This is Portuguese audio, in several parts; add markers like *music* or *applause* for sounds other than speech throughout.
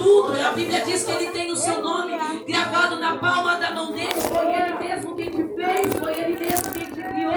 tudo. A Bíblia diz que ele tem o seu nome gravado na palma da mão dele. Foi ele mesmo quem te fez, foi ele mesmo quem te criou,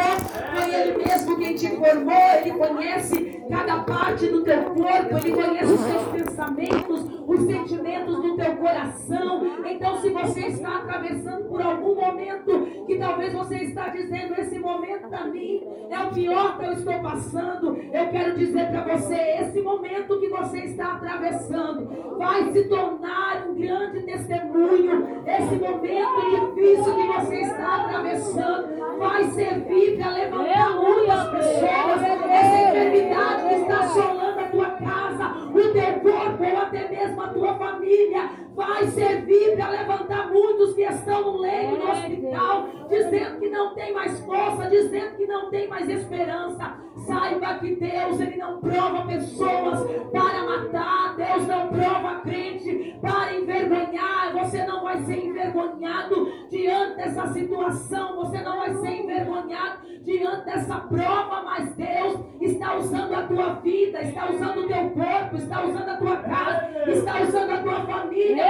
foi ele mesmo quem te formou. Ele conhece cada parte do teu corpo, ele conhece os teus pensamentos, os sentimentos do teu coração. Então, se você está atravessando por algum momento que talvez você está dizendo esse momento para mim é o pior que eu estou passando, eu quero dizer para você esse momento que você está atravessando vai se tornar um grande testemunho. Esse momento difícil que você está atravessando vai servir para levantar muitas pessoas. Essa enfermidade que está assolando a tua casa, o teu corpo ou até mesmo a tua família, vai servir para levantar muitos que estão no leito do hospital, dizendo que não tem mais força, dizendo que não tem mais esperança. Saiba que Deus ele não prova pessoas para matar, Deus não prova crente para envergonhar. Você não vai ser envergonhado diante dessa situação, você não vai ser envergonhado diante dessa prova, mas Deus está usando a tua vida, está usando o teu corpo, está usando a tua casa, está usando a tua família,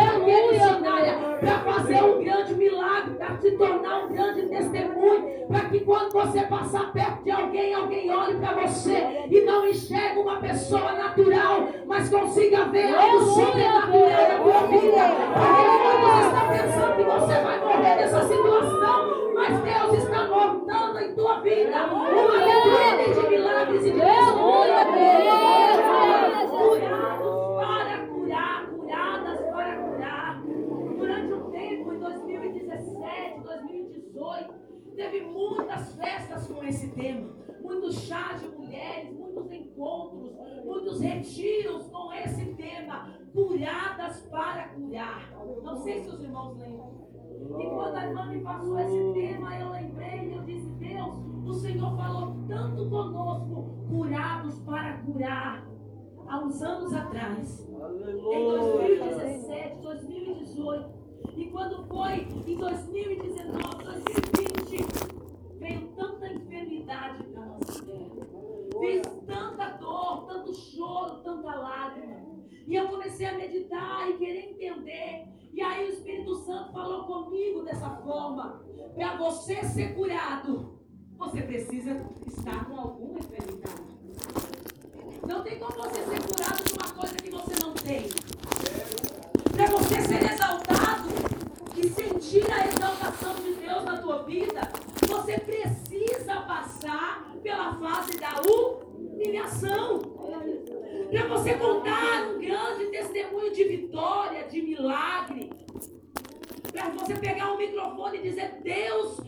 para fazer um grande milagre, para se tornar um grande testemunho, para que quando você passar perto de alguém, alguém olhe para você e não enxergue uma pessoa natural, mas consiga ver algo sobrenatural na tua vida. Porque muitos estão pensando que você vai morrer nessa situação, mas Deus está montando em tua vida uma vitrine de milagres e de. Curados para curar, curadas para curar. Durante um tempo, em 2017, 2018, teve muitas festas com esse tema. Muitos chás de mulheres, muitos encontros, muitos retiros com esse tema. Curadas para curar. Não sei se os irmãos lembram. E quando a irmã me passou esse tema, eu lembrei e eu disse, Deus, o Senhor falou tanto conosco, curados para curar. Há uns anos atrás, em 2017, 2018, e quando foi em 2019, 2020, veio tanta enfermidade para nossa terra. Veio tanta dor, tanto choro, tanta lágrima. E eu comecei a meditar e querer entender. E aí o Espírito Santo falou comigo dessa forma. Para você ser curado, você precisa estar com alguma enfermidade. Não tem como você ser curado de uma coisa que você não tem. Para você ser exaltado e sentir a exaltação de Deus na tua vida, você precisa passar pela fase da humilhação. Para você contar um grande testemunho de vitória, de milagre. Para você pegar um microfone e dizer: Deus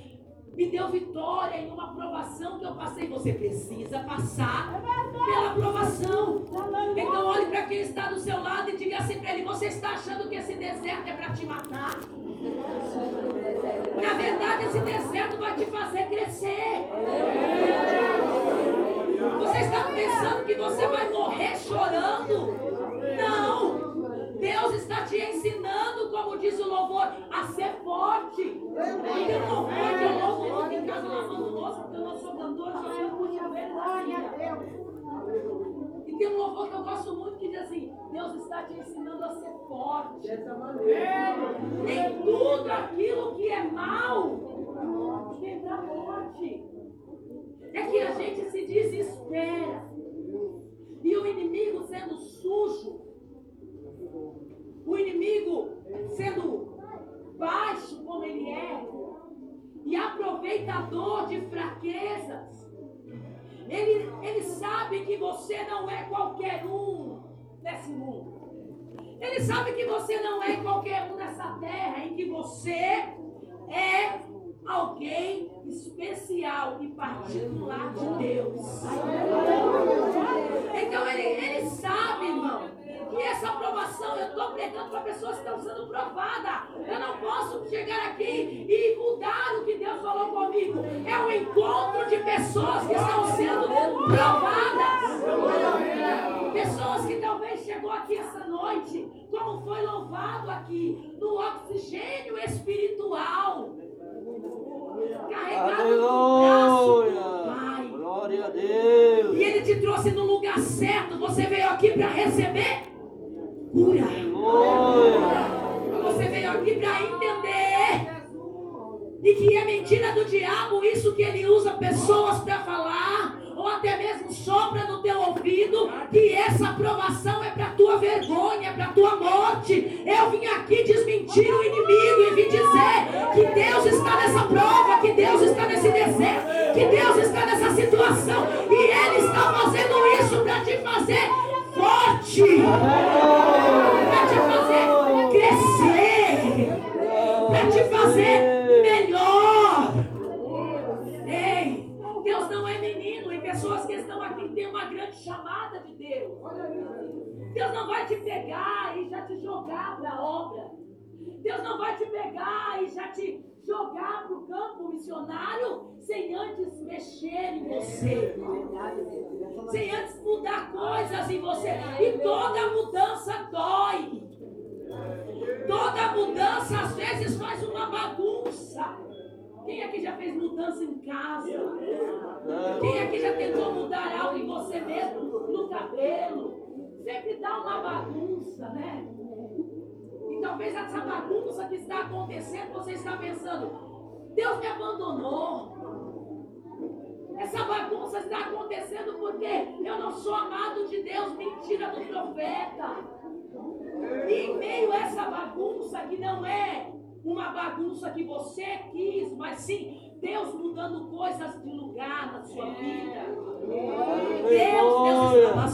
me deu vitória em uma provação que eu passei. Você precisa passar pela provação. Então olhe para quem está do seu lado e diga assim para ele: Você está achando que esse deserto é para te matar? Na verdade, esse deserto vai te fazer crescer. Você está pensando que você vai morrer chorando? Não! Deus está te ensinando, como diz o louvor, a ser forte. Porque eu não pode, eu louvo muito em casa lavando louça, porque eu não sou cantor, só sou muito vergonha. E tem um louvor que eu gosto muito que diz assim: Deus está te ensinando a ser forte. Em tudo aquilo que é mal, vem para a morte. É que a gente se desespera. E o inimigo sendo Ele sabe que você não é qualquer um nessa terra, em que você é alguém especial e particular de Deus. Então ele, ele sabe, irmão, que essa aprovação eu estou pregando para pessoas que estão sendo provadas. Eu não posso chegar aqui e mudar o que Deus falou comigo. É um encontro de pessoas que estão sendo provadas. Pessoas que talvez chegou aqui essa noite, como foi louvado aqui, no oxigênio espiritual. Carregado Aleluia. no braço Pai. Glória a Deus. E Ele te trouxe no lugar certo. Você veio aqui para receber cura. Aleluia. Você veio aqui para entender mentira do diabo, isso que ele usa pessoas para falar, ou até mesmo sopra no teu ouvido, que essa aprovação é para tua vergonha, é para tua morte. Eu vim aqui desmentir o inimigo e vim dizer que Deus está nessa prova, que Deus está nesse deserto, que Deus está nessa situação, e Ele está fazendo isso para te fazer forte, para te fazer crescer, para te fazer pessoas que estão aqui têm uma grande chamada de Deus. Deus não vai te pegar e já te jogar para a obra. Deus não vai te pegar e já te jogar para o campo missionário sem antes mexer em você. Sem antes mudar coisas em você. E toda mudança dói. Toda mudança às vezes faz uma bagunça. Quem aqui já fez mudança em casa? Quem aqui já tentou mudar algo em você mesmo? No cabelo? Sempre dá uma bagunça, né? E talvez essa bagunça que está acontecendo, você está pensando, Deus me abandonou. Essa bagunça está acontecendo porque eu não sou amado de Deus, mentira do profeta. E em meio a essa bagunça que não é uma bagunça que você quis, mas sim Deus mudando coisas de lugar na sua vida. Deus, Deus estava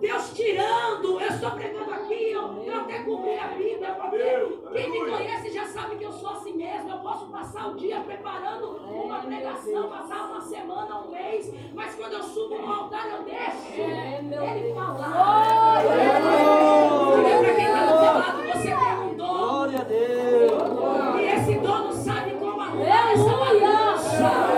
Deus tirando, eu estou pregando aqui, eu, eu até cobri a Bíblia, porque quem me conhece já sabe que eu sou assim mesmo. Eu posso passar o dia preparando uma pregação, passar uma semana, um mês, mas quando eu subo no altar eu deixo ele falar. Olha para quem está do seu lado, você tem um dono. Glória a Deus. E esse dono sabe como arrumar essa balança.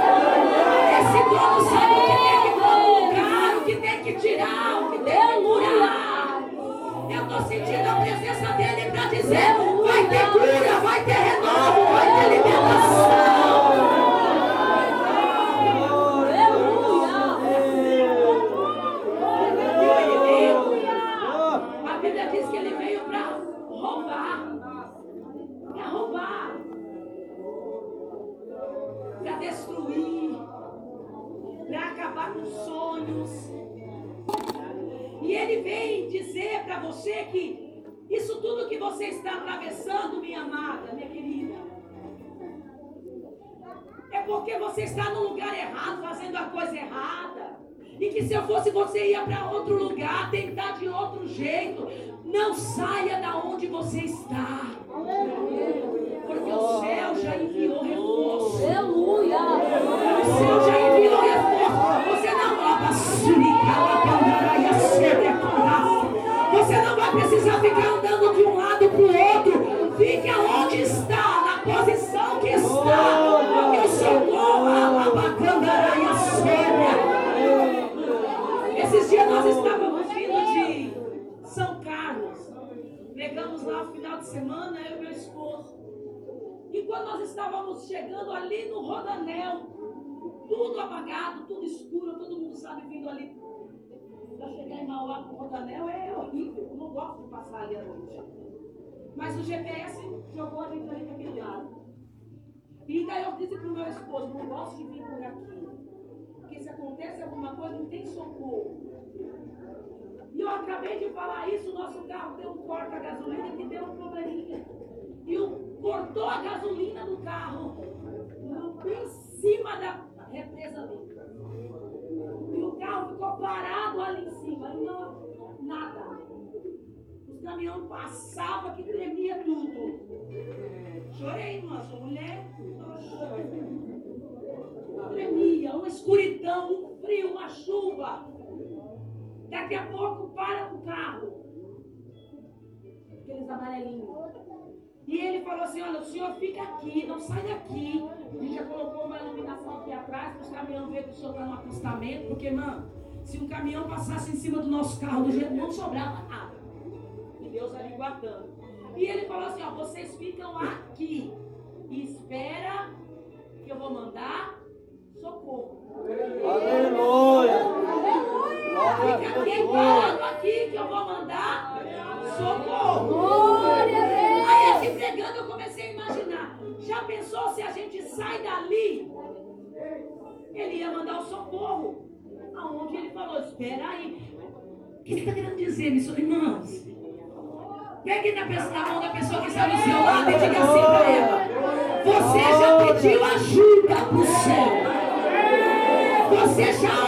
Estou sentindo a presença dele para dizer: vai ter cura, vai ter renovo, vai ter libertação. Porque você está no lugar errado, fazendo a coisa errada. E que se eu fosse você ia para outro lugar, tentar de outro jeito. Não saia da onde você está. Porque o céu já enviou reforço. Aleluia! O céu já enviou reforço. Você não vai você não vai precisar ficar andando estávamos chegando ali no Rodanel, tudo apagado, tudo escuro, todo mundo sabe vindo ali para chegar em Mauá o Rodanel é horrível. Não gosto de passar ali à noite. Mas o GPS jogou a gente ali para aquele lado. E daí eu disse para o meu esposo, não gosto de vir por aqui. Porque se acontece alguma coisa, não tem socorro. E eu acabei de falar isso, nosso carro deu um corte a gasolina que deu um probleminha. E cortou a gasolina do carro bem em cima da represa ali. E o carro ficou parado ali em cima. Não, nada. Os caminhões passavam que tremia tudo. Chorei, irmã, sou mulher. Tremia, uma escuridão, um frio, uma chuva. Daqui a pouco para o carro. Aqueles amarelinhos. E ele falou assim: olha, o senhor fica aqui, não sai daqui. A gente já colocou uma iluminação aqui atrás para os caminhões verem que o senhor está no acostamento, porque, mano, se um caminhão passasse em cima do nosso carro do jeito não sobrava nada. E Deus ali guardando. E ele falou assim: ó, vocês ficam aqui Ele ia mandar o socorro. Aonde ele falou, espera aí. O que ele está querendo dizer, meus irmãos? Pegue na, na mão da pessoa que está no seu lado e diga assim para ela. Você já pediu ajuda para o céu. Você já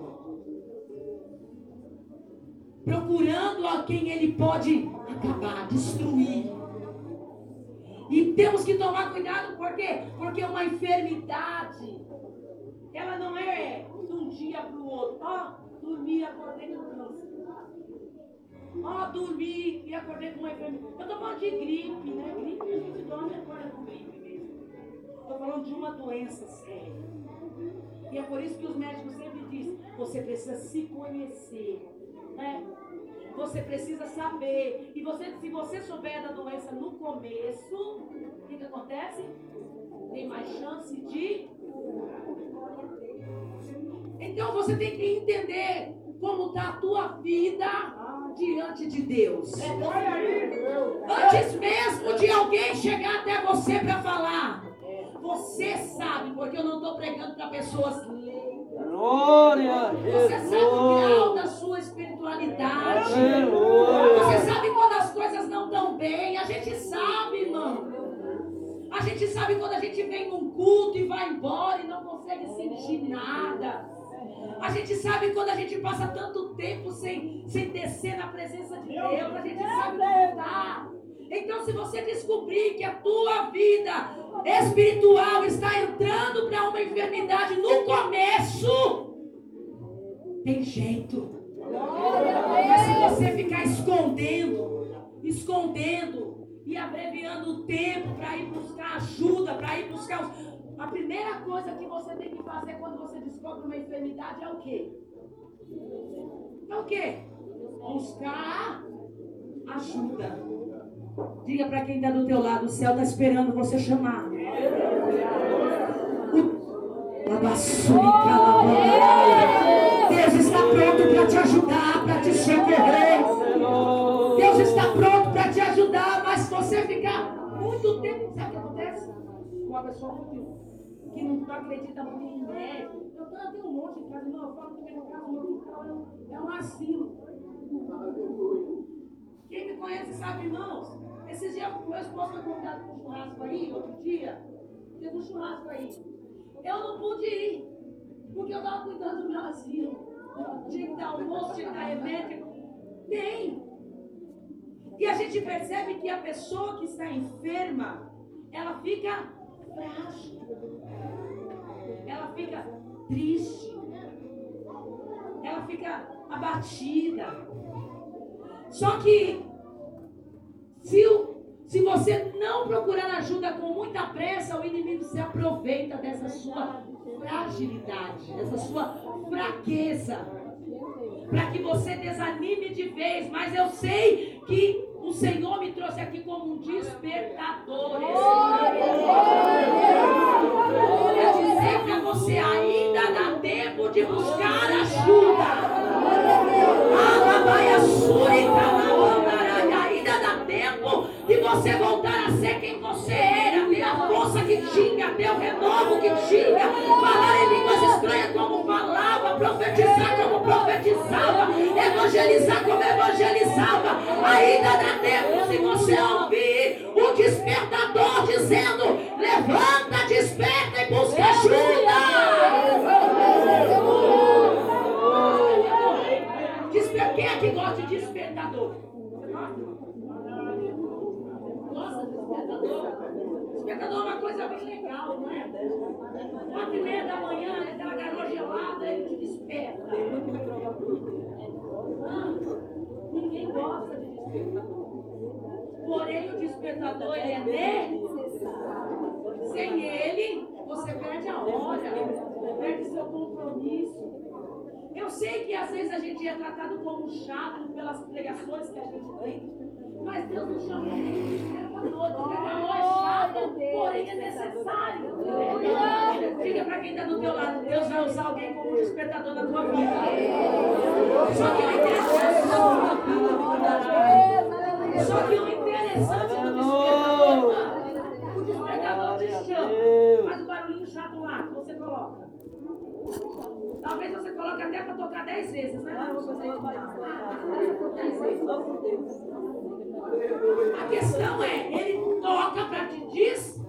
procurando a quem ele pode acabar, destruir. E temos que tomar cuidado, por quê? Porque uma enfermidade, ela não é de um dia para o outro. Ó, oh, dormir, acordei com câncer. Ó, oh, dormi e acordei com uma enfermidade. Eu estou falando de gripe, né? Gripe a gente dorme e acorda com gripe mesmo. Estou falando de uma doença séria. E é por isso que os médicos sempre dizem: você precisa se conhecer. Né? Você precisa saber. E você, se você souber da doença no começo, o que, que acontece? Tem mais chance de. Então você tem que entender como está a tua vida diante de Deus. Antes mesmo de alguém chegar até você para falar, você sabe, porque eu não estou pregando para pessoas Glória! Você sabe o grau da sua espiritualidade. Você sabe quando as coisas não estão bem. A gente sabe, irmão. A gente sabe quando a gente vem num culto e vai embora e não consegue sentir nada. A gente sabe quando a gente passa tanto tempo sem, sem descer na presença de Deus, a gente sabe como tá. Então, se você descobrir que a tua vida espiritual está entrando para uma enfermidade no começo, tem jeito. Mas se você ficar escondendo, escondendo e abreviando o tempo para ir buscar ajuda, para ir buscar a primeira coisa que você tem que fazer quando você descobre uma enfermidade é o quê? É o quê? Buscar ajuda. Diga para quem está do teu lado, o céu está esperando você chamar. Deus está pronto para te ajudar, para te socorrer. Deus está pronto para te ajudar, mas se você ficar muito tempo, sabe o que acontece? Uma pessoa muito que não acredita muito em médico. Eu tenho um monte de casa, não, eu falo que meu quintal é um asilo. Quem me conhece sabe, irmãos. Esses dias, meu esposo foi convidado para um churrasco aí, outro dia. Teve um churrasco aí. Eu não pude ir, porque eu estava cuidando do meu asilo. Tinha que dar almoço, tinha que dar remédio. Tem. E a gente percebe que a pessoa que está enferma, ela fica frágil. Ela fica triste. Ela fica abatida. Só que se, se você não procurar ajuda com muita pressa, o inimigo se aproveita dessa sua fragilidade, dessa sua fraqueza, para que você desanime de vez. Mas eu sei que o Senhor me trouxe aqui como um despertador. É dizer para você: ainda dá tempo de buscar ajuda. Dá tempo de você voltar a ser quem você era, ter a força que tinha, ter o renovo que tinha, falar em línguas estranhas como falava, profetizar como profetizava, evangelizar como evangelizava. Ainda dá tempo se você ouvir o despertador dizendo: levanta, desperta e busca ajuda. despertador. Nossa, despertador. Despertador é uma coisa bem legal, não é? Quatro e meia da manhã, aquela garoa gelada, ele te desperta. Ah, ninguém gosta de despertador. Porém, o despertador é necessário. Sem ele, você perde a hora, perde seu compromisso. Eu sei que às vezes a gente é tratado como chato pelas pregações que a gente tem, mas Deus nos chamou de despertador. Despertador é chato, porém é necessário. Diga para quem está do teu lado, Deus vai usar alguém como despertador na tua vida. Só que o interessante, só que o interessante do despertador, o despertador te chama, faz o barulhinho chato lá que você coloca. Talvez você coloque até para tocar dez vezes, né? A questão é, ele toca para te dizer.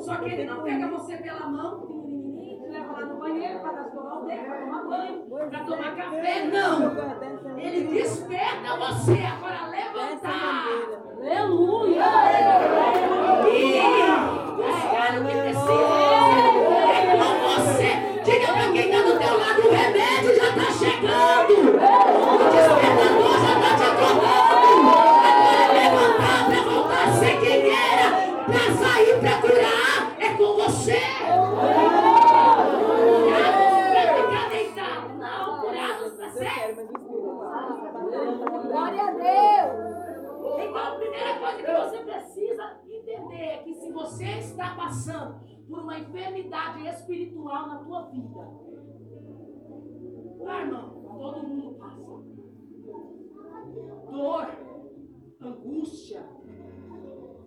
Só que ele não pega você pela mão, te leva lá no banheiro para escovar o dedo, para tomar banho, para tomar café. Não. Ele desperta você agora levantar. Aleluia! E buscar o que precisa. É com você. Diga para quem está do teu lado, o remédio já está chegando. O despertador acordando. Agora levantar para voltar a ser quem era. Para sair, para curar. É com você. Glória a Deus. Então a primeira coisa que você precisa entender é que se você está passando por uma enfermidade espiritual na tua vida. Ah, irmão, todo mundo. Dor, angústia.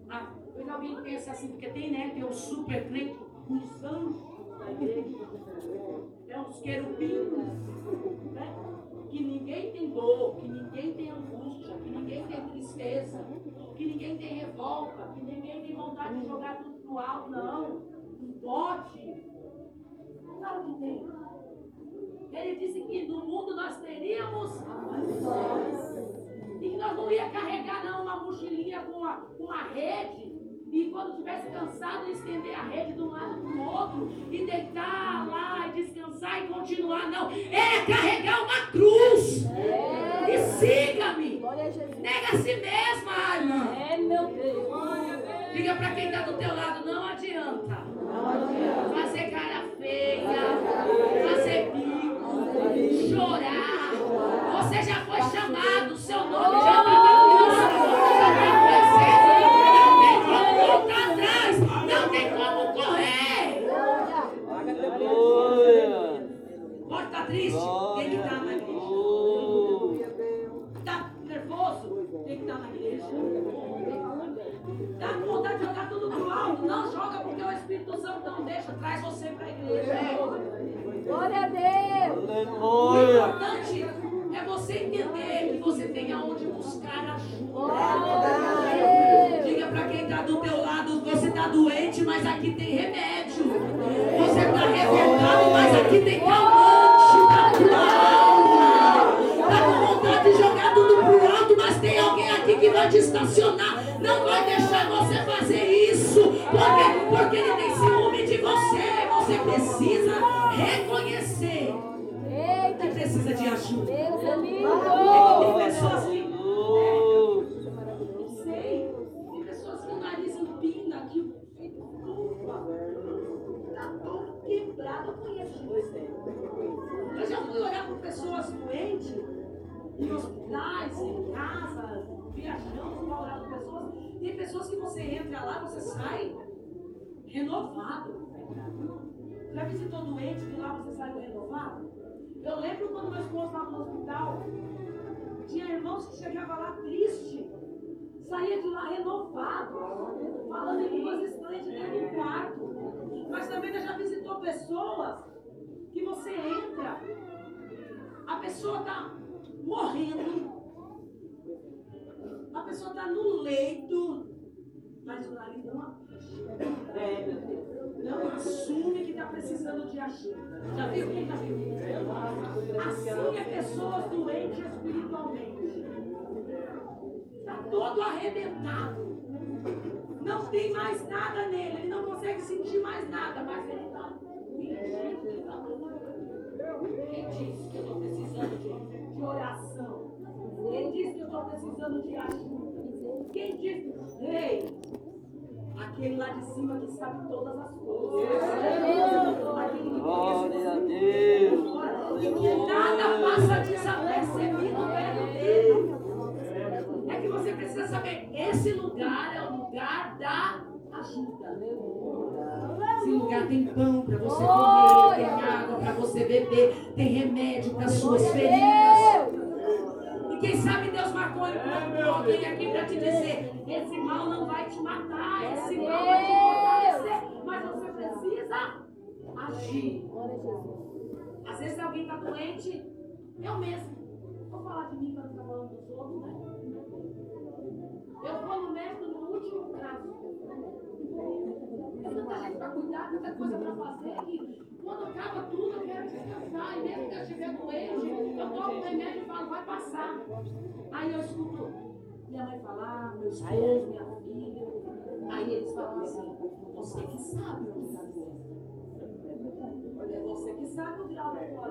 Ah, depois alguém pensa assim, porque tem, né? Tem o super crente, os anjos da igreja. Tem os querubins, né? Que ninguém tem dor, que ninguém tem angústia, que ninguém tem tristeza, que ninguém tem revolta, que ninguém tem vontade de jogar tudo pro alto, não pode. Claro que tem. Ele disse que no mundo nós teríamos e nós não ia carregar não uma mochilinha com a, com a rede. E quando tivesse cansado estender a rede de um lado para o outro e deitar lá e descansar e continuar não. É carregar uma cruz. É. e siga-me. Nega a si mesma irmã é meu Deus. Diga para quem está do teu lado mas aqui tem remédio. Você está revoltado, mas aqui tem calmante Está com vontade de jogar tudo pro alto, mas tem alguém aqui que vai te estacionar não vai deixar você fazer isso, porque, porque ele tem ciúme de você. Você precisa reconhecer que precisa de ajuda. Deus lindo. Tem pessoas que. Não sei. Tem pessoas que o nariz empina aqui, o peito Está todo quebrado. Eu conheço Eu já fui olhar para pessoas doentes em hospitais, em casas, viajamos para orar com pessoas. Tem pessoas que você entra lá, você sai renovado. Já visitou doente que lá você saiu renovado? Eu lembro quando meu esposo estava no hospital, tinha irmãos que chegavam lá triste, saía de lá renovado, falando em línguas estranhas dentro do quarto. Mas também já visitou pessoas que você entra, a pessoa está morrendo, a pessoa está no leito, mas o nariz não, é, não assume que está precisando de ajuda. Já viu? Quem já viu? Assim é pessoas doentes espiritualmente. Todo arrebentado. Não tem mais nada nele. Ele não consegue sentir mais nada, mas ele está. Quem disse que eu estou precisando de, de oração? Quem disse que eu estou precisando de ajuda? Quem disse? Ei, aquele lá de cima que sabe todas as coisas. Glória a Deus. E que nada passa desapercebido perto dele. É que você precisa saber, esse lugar é o lugar da ajuda. Esse lugar tem pão para você comer, tem água para você beber, tem remédio para suas feridas. E quem sabe Deus marcou alguém aqui para te dizer: esse mal não vai te matar, esse mal vai te fortalecer, mas você precisa agir. Às vezes alguém está doente, eu mesmo. Vou falar de mim Eu vou no médico no último caso. Tem tanta gente para cuidar, tanta coisa para fazer quando acaba tudo eu quero descansar. E mesmo que eu estiver doente, eu tomo um remédio e falo, vai passar. Aí eu escuto minha mãe falar, meu esposo, minha filha. Aí eles falam assim, você que sabe o que está doendo. É você que sabe o grau da tua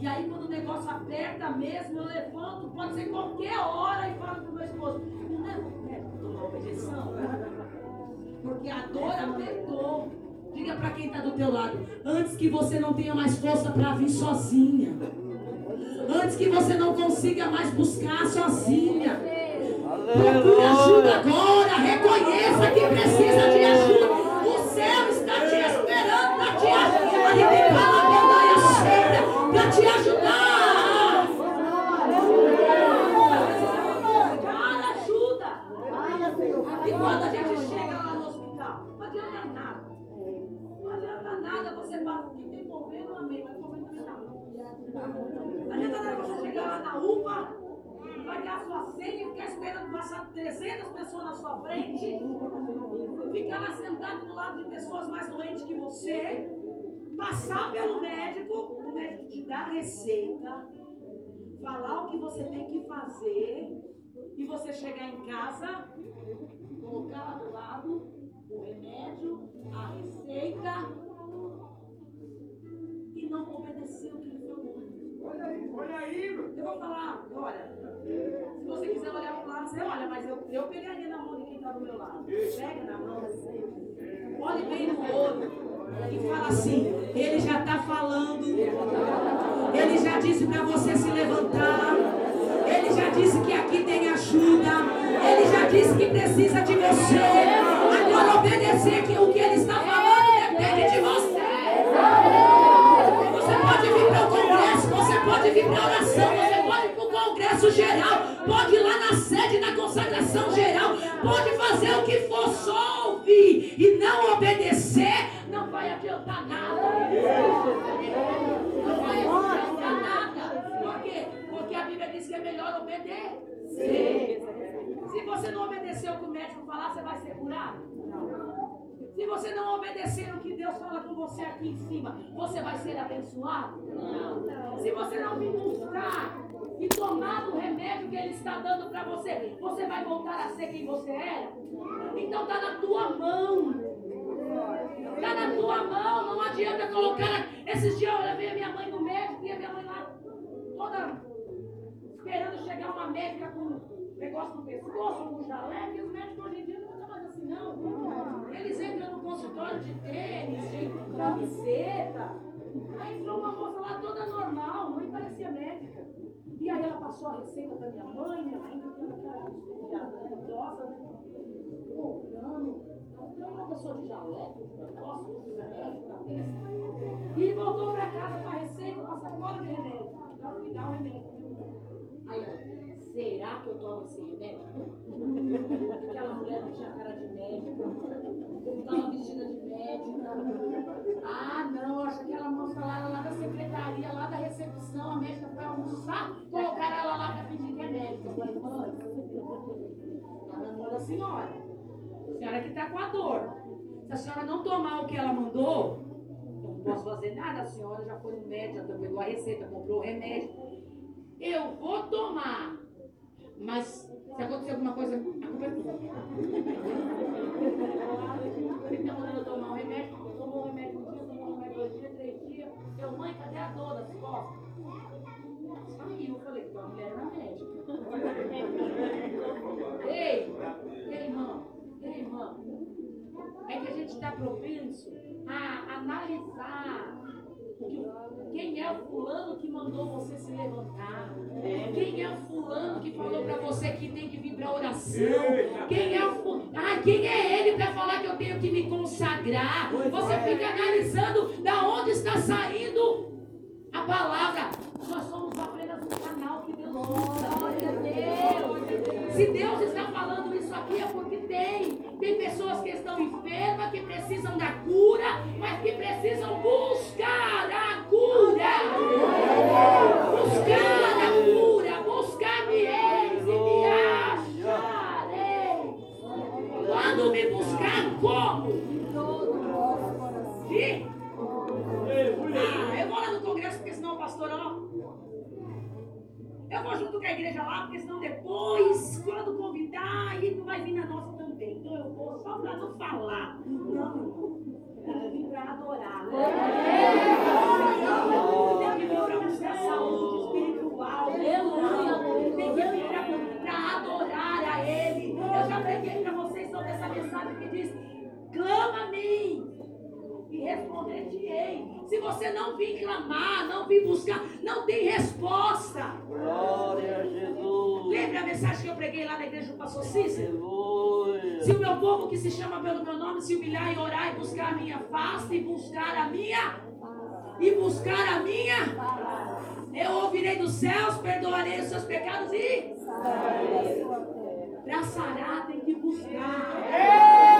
e aí quando o negócio aperta mesmo, eu levanto, pode ser qualquer hora e falo pro meu esposo, não leva o médico tomar uma injeção. *laughs* Porque a dor apertou. Diga para quem está do teu lado, antes que você não tenha mais força para vir sozinha. Antes que você não consiga mais buscar sozinha. Procure ajuda agora. Reconheça que precisa de ajuda. 300 pessoas na sua frente, ficar sentado do lado de pessoas mais doentes que você passar pelo médico, o médico te dá receita, falar o que você tem que fazer, e você chegar em casa, colocar lá do lado o remédio, a receita, e não obedecer o que. Olha aí. Eu vou falar, olha, se você quiser olhar para o lado, você olha, mas eu, eu pegaria na mão de quem está do meu lado. Pega na mão, olhe bem no olho. E fala assim: Ele já está falando. Ele já disse para você se levantar. Ele já disse que aqui tem ajuda. Ele já disse que precisa de você. Agora obedecer que o que ele está falando pode vir para oração, você pode ir para o congresso geral, pode ir lá na sede da consagração geral, pode fazer o que for, só ouvir e não obedecer não vai adiantar nada. Não vai adiantar nada. Por quê? Porque a Bíblia diz que é melhor obedecer. Se você não obedecer o que o médico falar, você vai ser curado? Se você não obedecer o que Deus fala com você aqui em cima, você vai ser abençoado? Não. Se você não me buscar e tomar o remédio que Ele está dando para você, você vai voltar a ser quem você era? Então está na tua mão. Está na tua mão, não adianta colocar. Esses dias eu levei a minha mãe no médico e a minha mãe lá toda esperando chegar uma médica com negócio no pescoço, com jaleco, e os médicos hoje em dia não. Eles entram no consultório de tênis, de camiseta. Aí entrou uma moça lá toda normal, nem parecia médica. E aí ela passou a receita da minha mãe, minha mãe aquela idosa, né? Comprando. Então, uma pessoa de jaleco, E voltou para casa com a receita, com a sacola de remédio. Então, me dá o remédio. Aí, será que eu tomo esse remédio? Aquela mulher não tinha cara de médica, estava vestida de médica. Ah, não, acho que aquela moça lá, lá da secretaria, lá da recepção, a médica foi almoçar, colocaram ela lá para pedir que é médica. Eu falei, mãe, mão da senhora. A senhora que está com a dor. Se a senhora não tomar o que ela mandou, Não posso fazer nada, a senhora já foi no médico, já pegou a receita, comprou o remédio. Eu vou tomar. Mas se acontecer alguma coisa, a culpa é mandando eu tomar um remédio, tomou um remédio um dia, tomou um remédio dois dias, três dias. Eu, mãe, cadê a dor das costas? Saiu, eu falei, tua mulher era médica. *laughs* ei, ei, irmão, ei, irmão. É que a gente está propenso a analisar quem é o fulano que mandou você se levantar? Quem é o fulano que falou para você que tem que vir para oração? Quem é o ah, quem é ele para falar que eu tenho que me consagrar? Você fica analisando da onde está saindo a palavra. Nós somos apenas um canal que Deus Deus. Se Deus está falando porque tem. Tem pessoas que estão enfermas, que precisam da cura, mas que precisam buscar a cura. Buscar a cura. Buscar-me eis e me acharei. Quando me buscar, como? Eu vou junto com a igreja lá, porque senão depois, quando convidar, ele não vai vir na nossa também. Então eu vou só para não falar. Não, eu vim para adorar. Tem que vir para buscar saúde espiritual. Que vir para adorar a Ele. Eu já preguei para vocês sobre essa mensagem que diz: clama a mim e responder-te-ei. Se você não vir clamar, não vir buscar, não tem resposta. Glória a Jesus. Lembra a mensagem que eu preguei lá na igreja do pastor Cícero? Se o meu povo que se chama pelo meu nome se humilhar e orar e buscar a minha face e buscar a minha e buscar a minha eu ouvirei dos céus, perdoarei os seus pecados e sarar tem que buscar.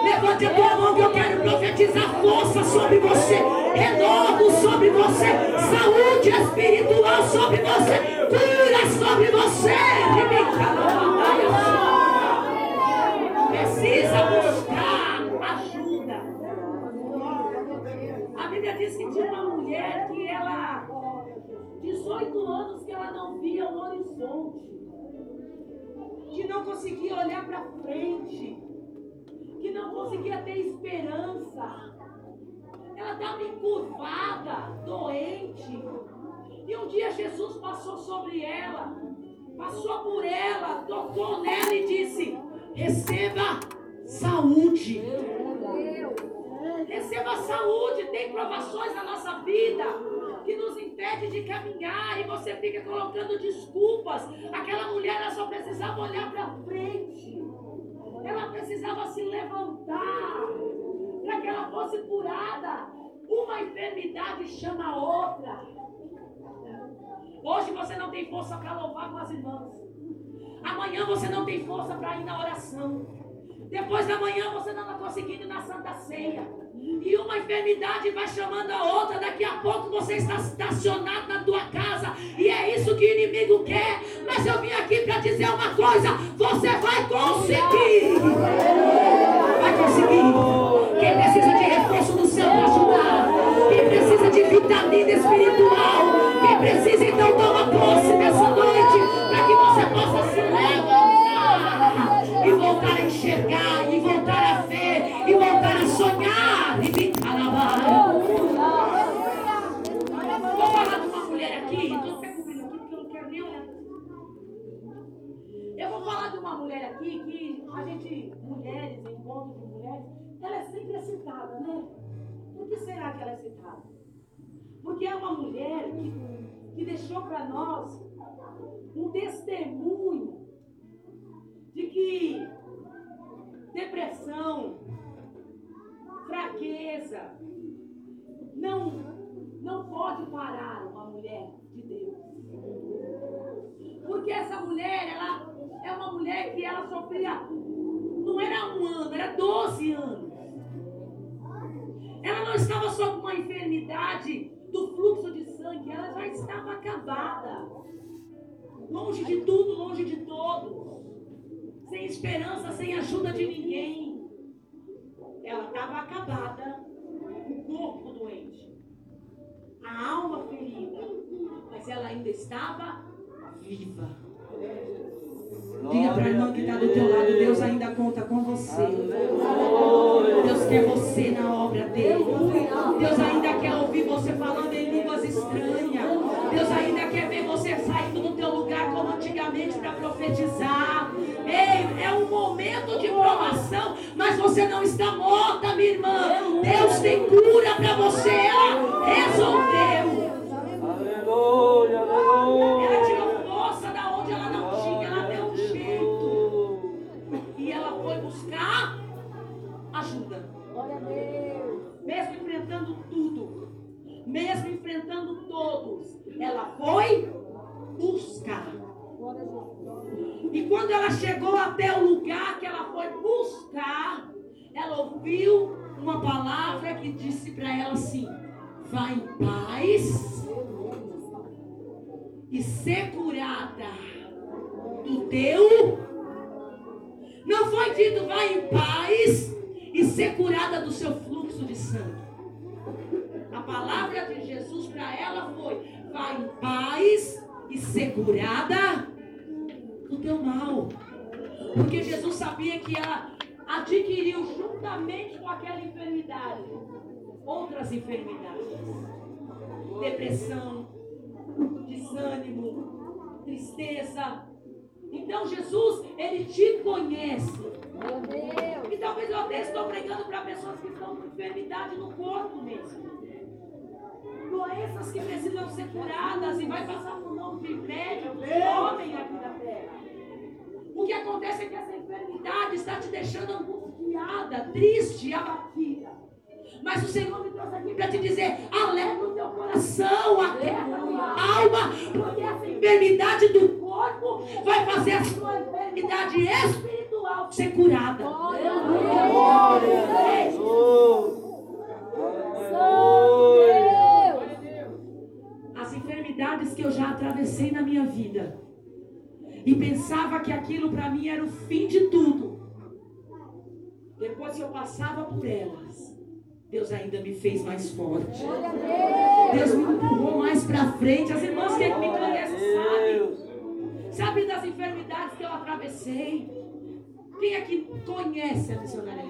Levante a tua mão que eu quero profetizar força sobre você, renovo sobre você, saúde espiritual sobre você, cura sobre você. Precisa buscar ajuda. A Bíblia diz que tinha uma mulher que ela, 18 anos que ela não via o horizonte, que não conseguia olhar para frente que não conseguia ter esperança. Ela estava encurvada, doente. E um dia Jesus passou sobre ela, passou por ela, tocou nela e disse: Receba saúde. Receba saúde. Tem provações na nossa vida que nos impede de caminhar e você fica colocando desculpas. Aquela mulher ela só precisava olhar para frente. Ela precisava se levantar para que ela fosse curada. Uma enfermidade chama a outra. Hoje você não tem força para louvar com as irmãs. Amanhã você não tem força para ir na oração. Depois da manhã você não está conseguindo ir na Santa Ceia. E uma enfermidade vai chamando a outra. Daqui a pouco você está estacionado na tua casa. E é isso que o inimigo quer. Mas eu vim aqui para dizer uma coisa: você vai conseguir. Vai conseguir. Quem precisa de reforço no seu ajudar. Quem precisa de vitamina espiritual. Quem precisa, então, toma posse nessa ela é sempre citada, né? Por que será que ela é citada? Porque é uma mulher que, que deixou para nós um testemunho de que depressão, fraqueza, não, não pode parar uma mulher de Deus. Porque essa mulher, ela é uma mulher que ela sofria, não era um ano, era 12 anos. Ela não estava só com uma enfermidade do fluxo de sangue, ela já estava acabada. Longe de tudo, longe de todos. Sem esperança, sem ajuda de ninguém. Ela estava acabada, o corpo doente, a alma ferida, mas ela ainda estava viva. Diga para a irmã que está do teu lado, Deus ainda conta com você. Deus quer você na obra dele. Deus ainda quer ouvir você falando em línguas estranhas. Deus ainda quer ver você saindo do teu lugar como antigamente para profetizar. Ei, é um momento de provação, mas você não está morta, minha irmã. Deus tem cura para você. Ela resolveu. Aleluia, aleluia. Ajuda. Glória a Deus. Mesmo enfrentando tudo. Mesmo enfrentando todos. Ela foi buscar. E quando ela chegou até o lugar que ela foi buscar, ela ouviu uma palavra que disse para ela assim: Vá em paz e ser curada do teu. Não foi dito, vá em paz e ser curada do seu fluxo de sangue. A palavra de Jesus para ela foi: vá em paz e ser curada do teu mal. Porque Jesus sabia que ela adquiriu juntamente com aquela enfermidade outras enfermidades. Depressão, desânimo, tristeza. Então Jesus, ele te conhece. A Deus. E talvez eu até estou pregando para pessoas que estão com enfermidade no corpo mesmo. Doenças que precisam ser curadas e vai passar por mão de médico, de homem aqui na terra. O que acontece é que essa enfermidade está te deixando angustiada, triste, abatida. Mas o Senhor me trouxe aqui para te dizer: alegra o teu coração, aquieta a tua alma, porque essa enfermidade do corpo vai fazer a sua enfermidade espiritual ser curada. Glória Glória a Deus. Jesus. Santo Aleluia. Deus. As enfermidades que eu já atravessei na minha vida e pensava que aquilo para mim era o fim de tudo. Depois que eu passava por elas, Deus ainda me fez mais forte. Glória. Deus me empurrou mais para frente. As irmãs que me conhecem sabem. Sabe das enfermidades que eu atravessei? Quem aqui conhece a missionária?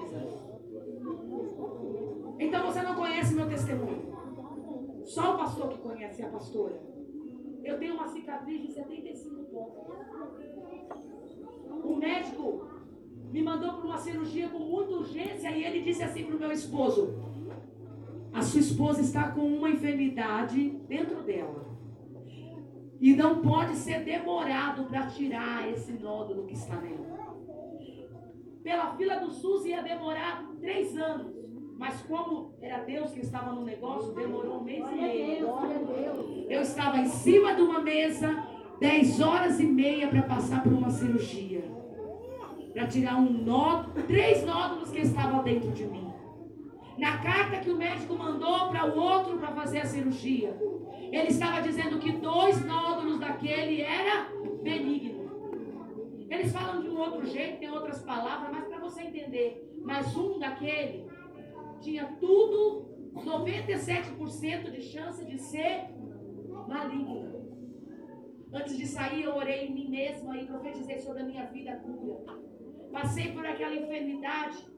Então você não conhece meu testemunho. Só o pastor que conhece a pastora. Eu tenho uma cicatriz de 75 pontos. O médico me mandou para uma cirurgia com muita urgência e ele disse assim para o meu esposo: A sua esposa está com uma enfermidade dentro dela. E não pode ser demorado para tirar esse nódulo que está nela. Pela fila do SUS ia demorar três anos. Mas como era Deus que estava no negócio, demorou um mês e meio. Eu estava em cima de uma mesa, 10 horas e meia para passar por uma cirurgia. Para tirar um nódulo, três nódulos que estavam dentro de mim. Na carta que o médico mandou para o outro para fazer a cirurgia, ele estava dizendo que dois nódulos daquele era benigno. Eles falam de um outro jeito, tem outras palavras, mas para você entender. Mas um daquele tinha tudo, 97% de chance de ser maligno. Antes de sair, eu orei em mim mesma e profetizei sobre a minha vida cura. Passei por aquela enfermidade,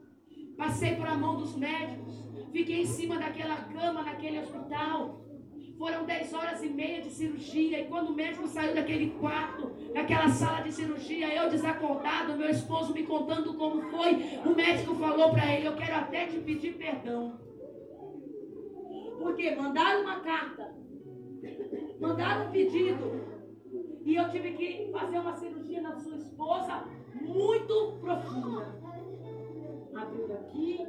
passei por a mão dos médicos, fiquei em cima daquela cama naquele hospital. Foram 10 horas e meia de cirurgia. E quando o médico saiu daquele quarto, daquela sala de cirurgia, eu desacordado, meu esposo me contando como foi, o médico falou para ele: Eu quero até te pedir perdão. Porque mandaram uma carta, mandaram um pedido. E eu tive que fazer uma cirurgia na sua esposa muito profunda abriu daqui,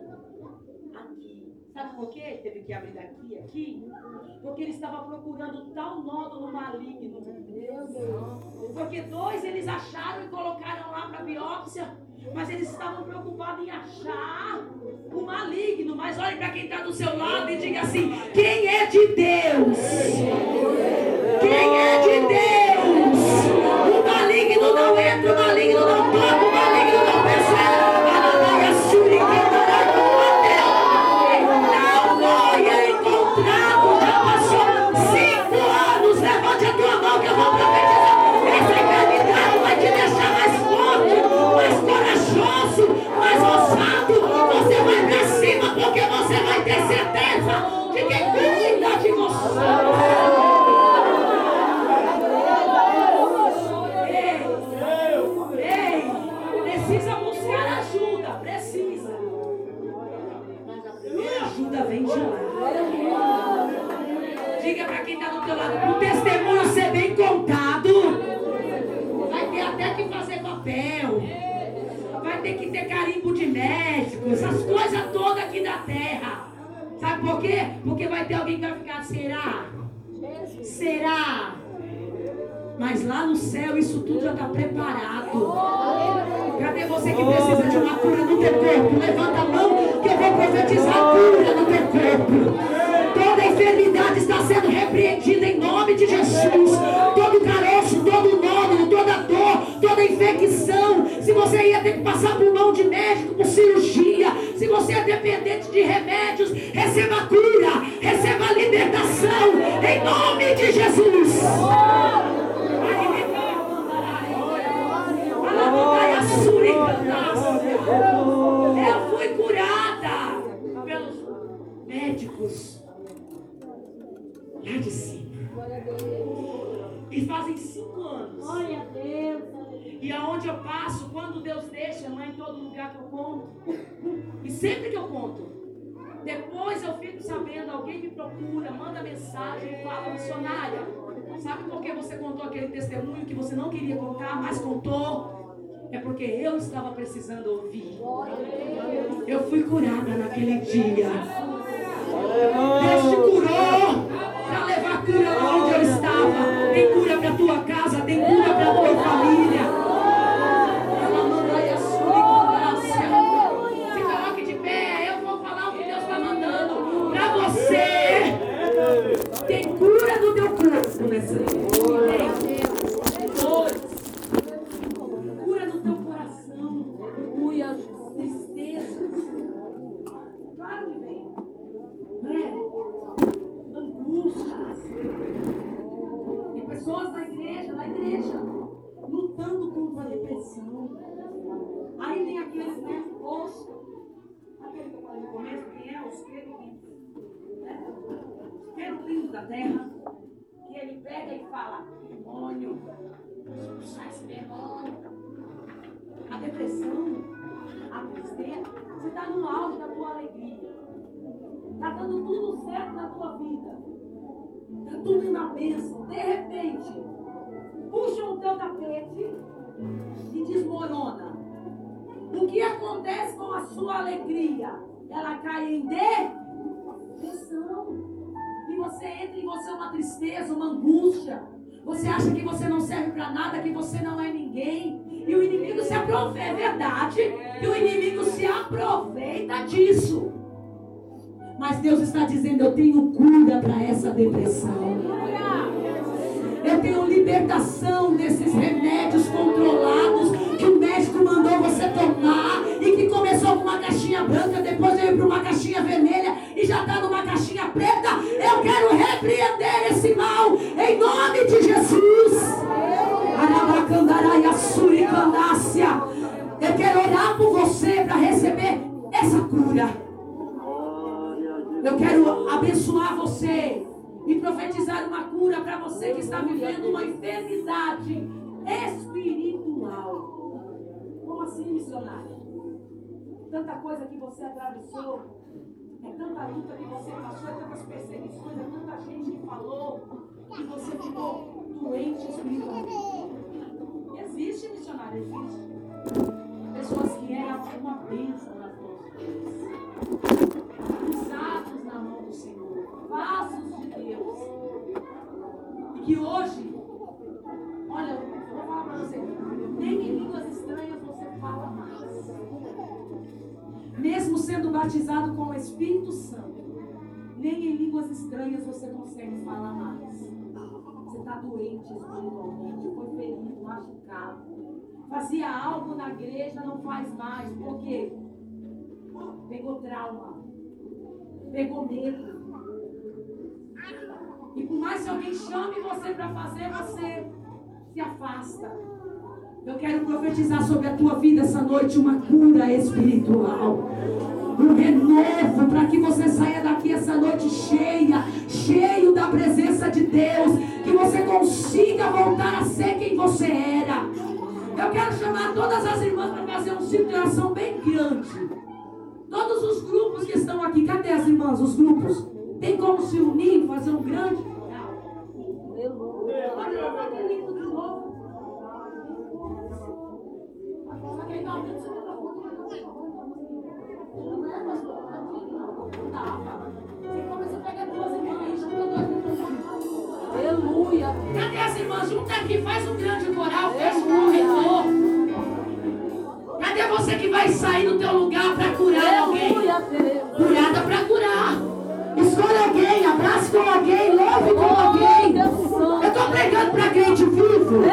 aqui. Sabe por que ele teve que abrir daqui e aqui? Porque ele estava procurando tal nódulo maligno. Meu Deus. Porque dois eles acharam e colocaram lá para biópsia. Mas eles estavam preocupados em achar o maligno. Mas olhe para quem está do seu lado e diga assim: quem é de Deus? Quem é de Deus? O maligno não entra, o maligno não toca, o maligno. tanta coisa que você atravessou, é tanta luta que você passou, é tantas perseguições, é tanta gente que falou que você ficou doente espiritualmente. Existe, missionário, existe. Pessoas que eram uma bênção na mãos. Usados na mão do Senhor. Vasos de Deus. E que hoje batizado com o Espírito Santo, nem em línguas estranhas você consegue falar mais. Você está doente espiritualmente, foi ferido, machucado. Fazia algo na igreja, não faz mais. Por quê? Pegou trauma. Pegou medo. E por mais que alguém chame você para fazer, você se afasta. Eu quero profetizar sobre a tua vida essa noite uma cura espiritual. Um renovo para que você saia daqui essa noite cheia, cheio da presença de Deus, que você consiga voltar a ser quem você era. Eu quero chamar todas as irmãs para fazer um ciclo de oração bem grande. Todos os grupos que estão aqui, cadê as irmãs? Os grupos? Tem como se unir, fazer um grande. Pode levar lindo de novo. Aleluia. Cadê as irmãs? Junta aqui, faz um grande coral, fecha o corredor. Cadê você que vai sair do teu lugar para curar alguém? Curada para curar. Escolha alguém, abrace com alguém, louve com alguém. Eu estou pregando para crente vivo.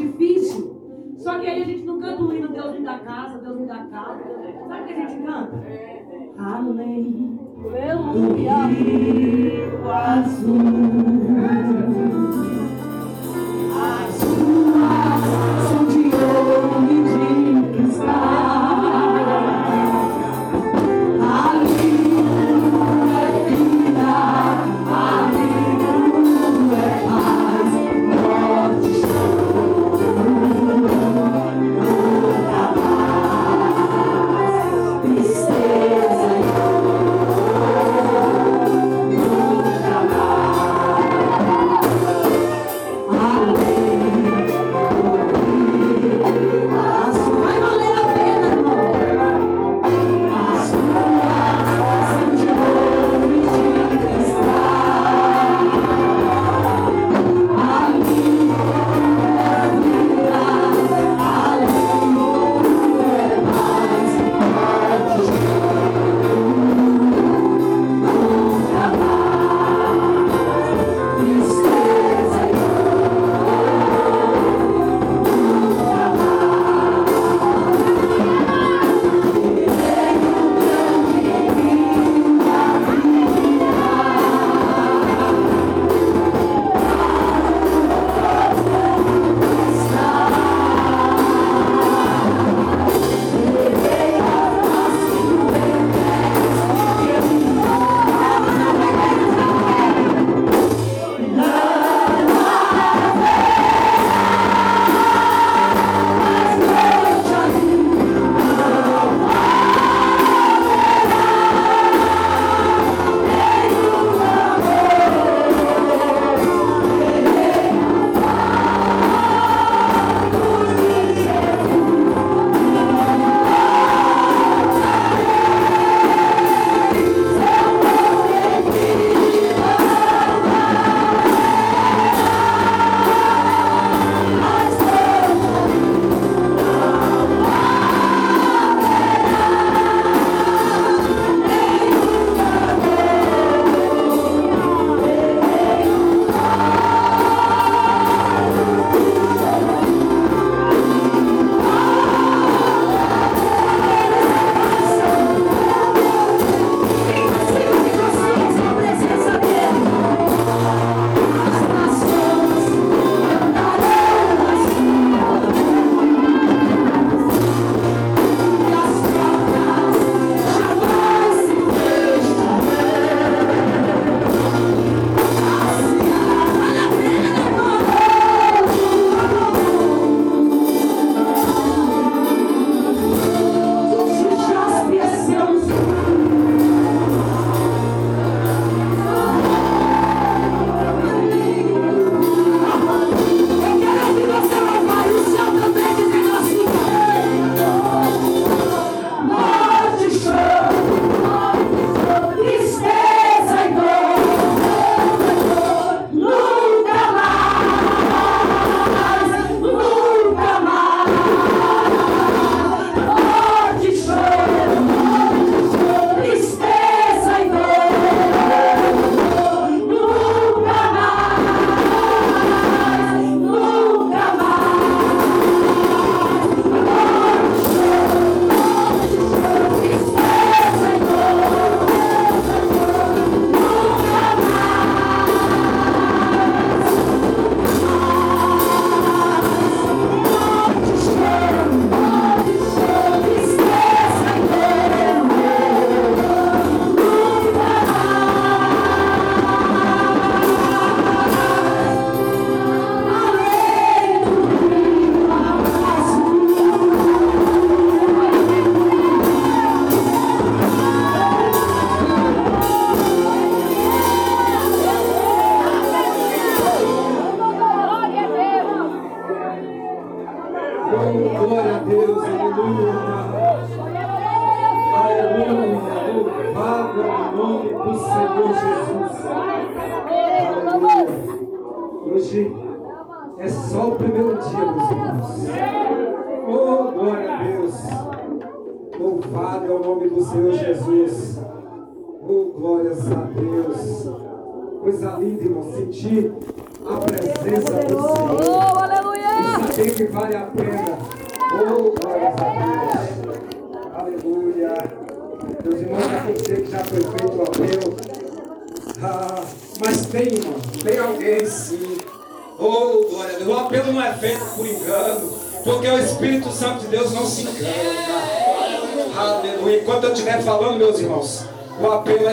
difícil. Só que aí a gente não canta o hino Deus me dá casa, Deus me dá casa. Sabe o que a gente canta? Amém. Pelo rio azul. As ruas são de ouro e de cristal.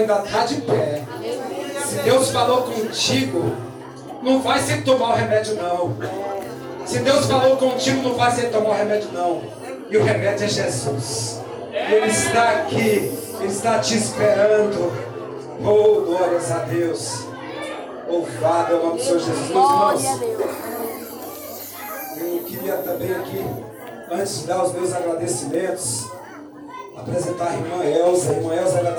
Ainda está de pé. Se Deus falou contigo, não vai ser tomar o remédio, não. Se Deus falou contigo, não vai ser tomar o remédio, não. E o remédio é Jesus. Ele está aqui, Ele está te esperando. Oh, glórias a Deus. Louvado é o nome do Senhor Jesus. Meus irmãos, eu queria também aqui, antes de dar os meus agradecimentos, apresentar a irmã Elza. A irmã Elza ela da